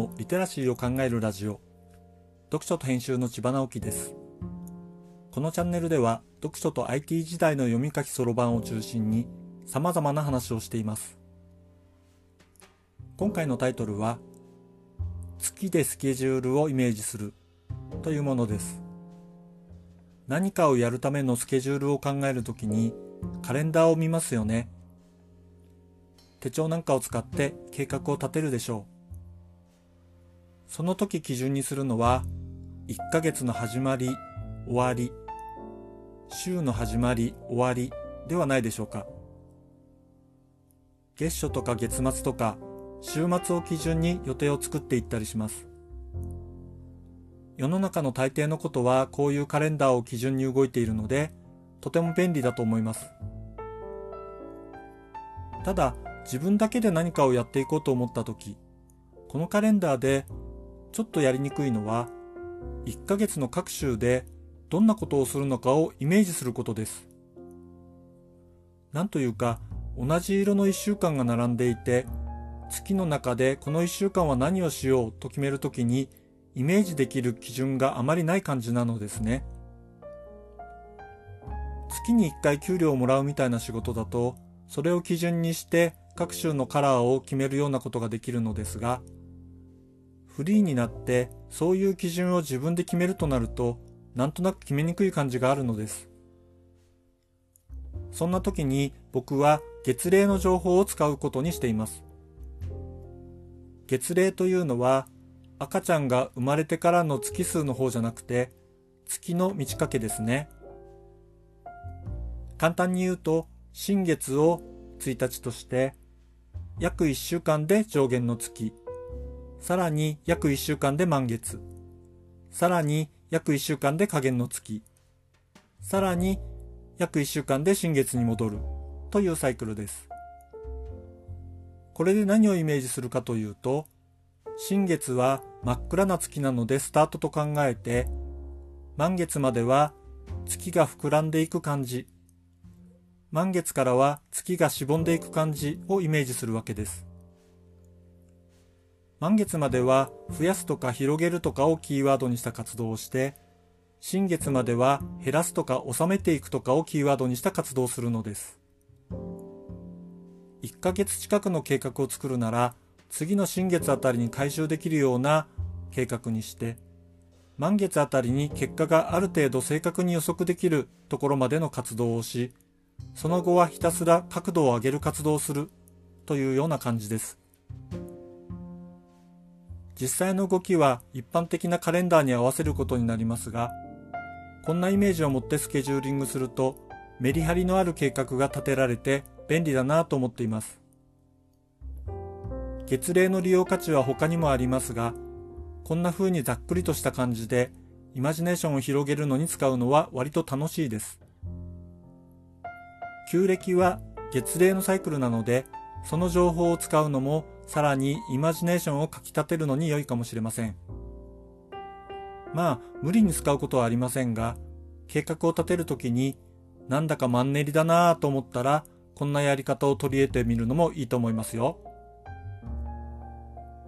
のリテラシーを考えるラジオ。読書と編集の千葉直樹です。このチャンネルでは読書と IT 時代の読み書きそろばんを中心に様々な話をしています。今回のタイトルは月でスケジュールをイメージするというものです。何かをやるためのスケジュールを考えるときにカレンダーを見ますよね。手帳なんかを使って計画を立てるでしょう。その時基準にするのは、1ヶ月の始まり、終わり、週の始まり、終わりではないでしょうか。月初とか月末とか、週末を基準に予定を作っていったりします。世の中の大抵のことはこういうカレンダーを基準に動いているので、とても便利だと思います。ただ、自分だけで何かをやっていこうと思った時、このカレンダーでちょっとやりにくいのは、1ヶ月の各週でどんなことをするのかをイメージすることです。なんというか、同じ色の1週間が並んでいて、月の中でこの1週間は何をしようと決めるときに、イメージできる基準があまりない感じなのですね。月に1回給料をもらうみたいな仕事だと、それを基準にして各種のカラーを決めるようなことができるのですが、フリーになってそういう基準を自分で決めるとなると、なんとなく決めにくい感じがあるのです。そんな時に僕は月齢の情報を使うことにしています。月齢というのは赤ちゃんが生まれてからの月数の方じゃなくて月の満ち欠けですね。簡単に言うと新月を1日として約1週間で上限の月、さらに約1週間で満月、さらに約1週間で下限の月、さらに約1週間で新月に戻るというサイクルです。これで何をイメージするかというと、新月は真っ暗な月なのでスタートと考えて、満月までは月が膨らんでいく感じ満月からは月がしぼんでいく感じをイメージするわけです。満月までは増やすとか広げるとかをキーワードにした活動をして、新月までは減らすとか収めていくとかをキーワードにした活動をするのです。1ヶ月近くの計画を作るなら、次の新月あたりに回収できるような計画にして、満月あたりに結果がある程度正確に予測できるところまでの活動をし、その後はひたすら角度を上げる活動をするというような感じです。実際の動きは一般的なカレンダーに合わせることになりますが、こんなイメージを持ってスケジューリングするとメリハリのある計画が立てられて便利だなと思っています。月齢の利用価値は他にもありますが、こんな風にざっくりとした感じでイマジネーションを広げるのに使うのは割と楽しいです。旧暦は月齢のサイクルなので、その情報を使うのもさらにイマジネーションをかき立てるのに良いかもしれません。まあ、無理に使うことはありませんが、計画を立てるときに、なんだかマンネリだなぁと思ったら、こんなやり方を取り入れてみるのもいいと思いますよ。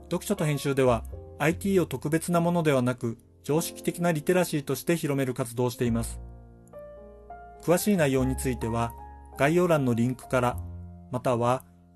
読書と編集では、IT を特別なものではなく、常識的なリテラシーとして広める活動をしています。詳しい内容については、概要欄のリンクから、または